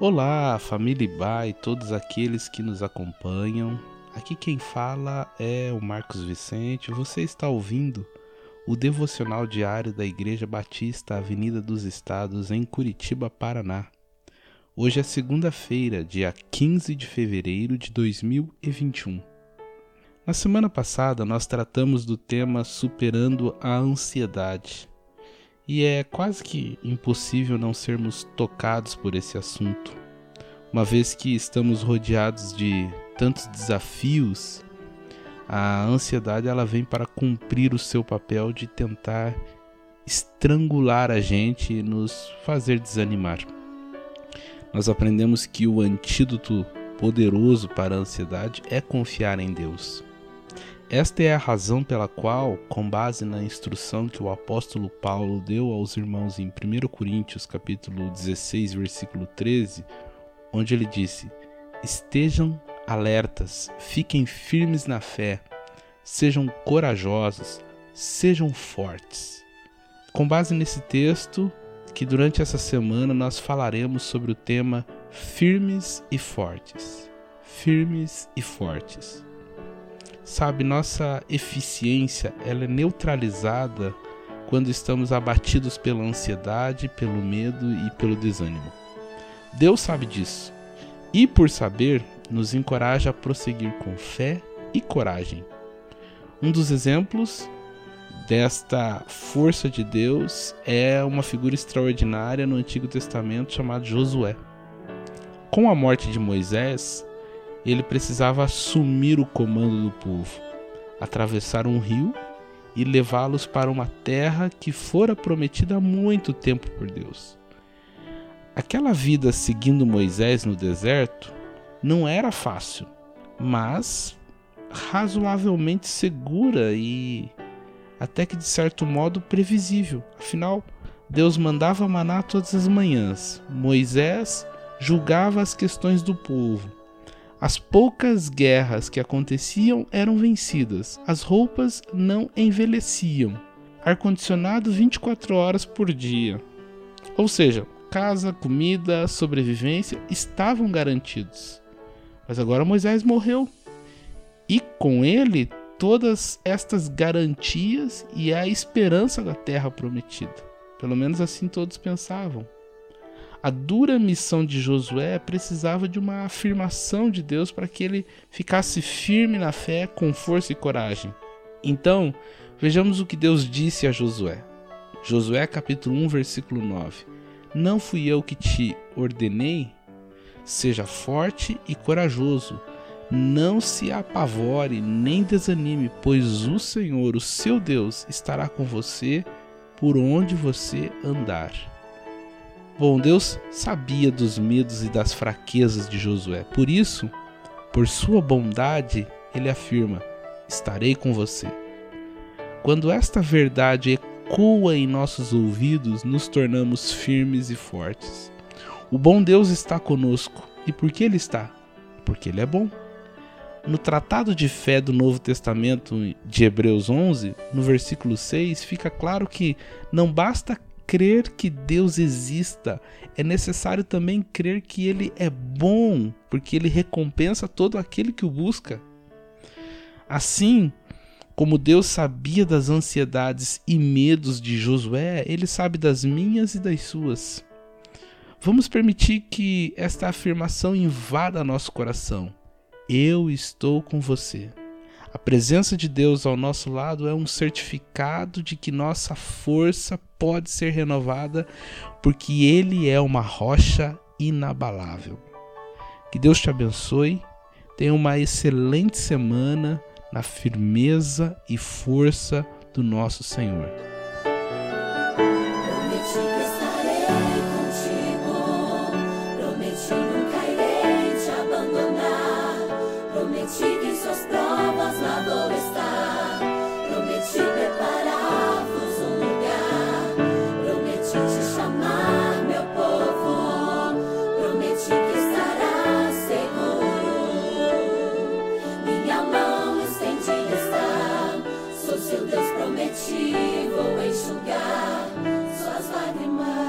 Olá, família Ibá e todos aqueles que nos acompanham. Aqui quem fala é o Marcos Vicente. Você está ouvindo o devocional diário da Igreja Batista Avenida dos Estados em Curitiba, Paraná. Hoje é segunda-feira, dia 15 de fevereiro de 2021. Na semana passada nós tratamos do tema Superando a Ansiedade. E é quase que impossível não sermos tocados por esse assunto, uma vez que estamos rodeados de tantos desafios. A ansiedade ela vem para cumprir o seu papel de tentar estrangular a gente e nos fazer desanimar. Nós aprendemos que o antídoto poderoso para a ansiedade é confiar em Deus. Esta é a razão pela qual, com base na instrução que o apóstolo Paulo deu aos irmãos em 1 Coríntios, capítulo 16, versículo 13, onde ele disse: "Estejam alertas, fiquem firmes na fé, sejam corajosos, sejam fortes". Com base nesse texto, que durante essa semana nós falaremos sobre o tema firmes e fortes. Firmes e fortes. Sabe, nossa eficiência ela é neutralizada quando estamos abatidos pela ansiedade, pelo medo e pelo desânimo. Deus sabe disso e, por saber, nos encoraja a prosseguir com fé e coragem. Um dos exemplos desta força de Deus é uma figura extraordinária no Antigo Testamento chamado Josué. Com a morte de Moisés, ele precisava assumir o comando do povo, atravessar um rio e levá-los para uma terra que fora prometida há muito tempo por Deus. Aquela vida seguindo Moisés no deserto não era fácil, mas razoavelmente segura e até que de certo modo previsível. Afinal, Deus mandava maná todas as manhãs. Moisés julgava as questões do povo. As poucas guerras que aconteciam eram vencidas, as roupas não envelheciam, ar-condicionado 24 horas por dia. Ou seja, casa, comida, sobrevivência estavam garantidos. Mas agora Moisés morreu e com ele todas estas garantias e a esperança da terra prometida. Pelo menos assim todos pensavam. A dura missão de Josué precisava de uma afirmação de Deus para que ele ficasse firme na fé, com força e coragem. Então, vejamos o que Deus disse a Josué. Josué capítulo 1, versículo 9. Não fui eu que te ordenei? Seja forte e corajoso. Não se apavore nem desanime, pois o Senhor, o seu Deus, estará com você por onde você andar. Bom, Deus sabia dos medos e das fraquezas de Josué. Por isso, por sua bondade, ele afirma: Estarei com você. Quando esta verdade ecoa em nossos ouvidos, nos tornamos firmes e fortes. O bom Deus está conosco. E por que ele está? Porque ele é bom. No Tratado de Fé do Novo Testamento de Hebreus 11, no versículo 6, fica claro que não basta crer que Deus exista, é necessário também crer que Ele é bom, porque Ele recompensa todo aquele que o busca. Assim, como Deus sabia das ansiedades e medos de Josué, Ele sabe das minhas e das suas. Vamos permitir que esta afirmação invada nosso coração. Eu estou com você. A presença de Deus ao nosso lado é um certificado de que nossa força pode ser renovada, porque Ele é uma rocha inabalável. Que Deus te abençoe, tenha uma excelente semana na firmeza e força do nosso Senhor. seu Deus prometido enxugar suas lágrimas.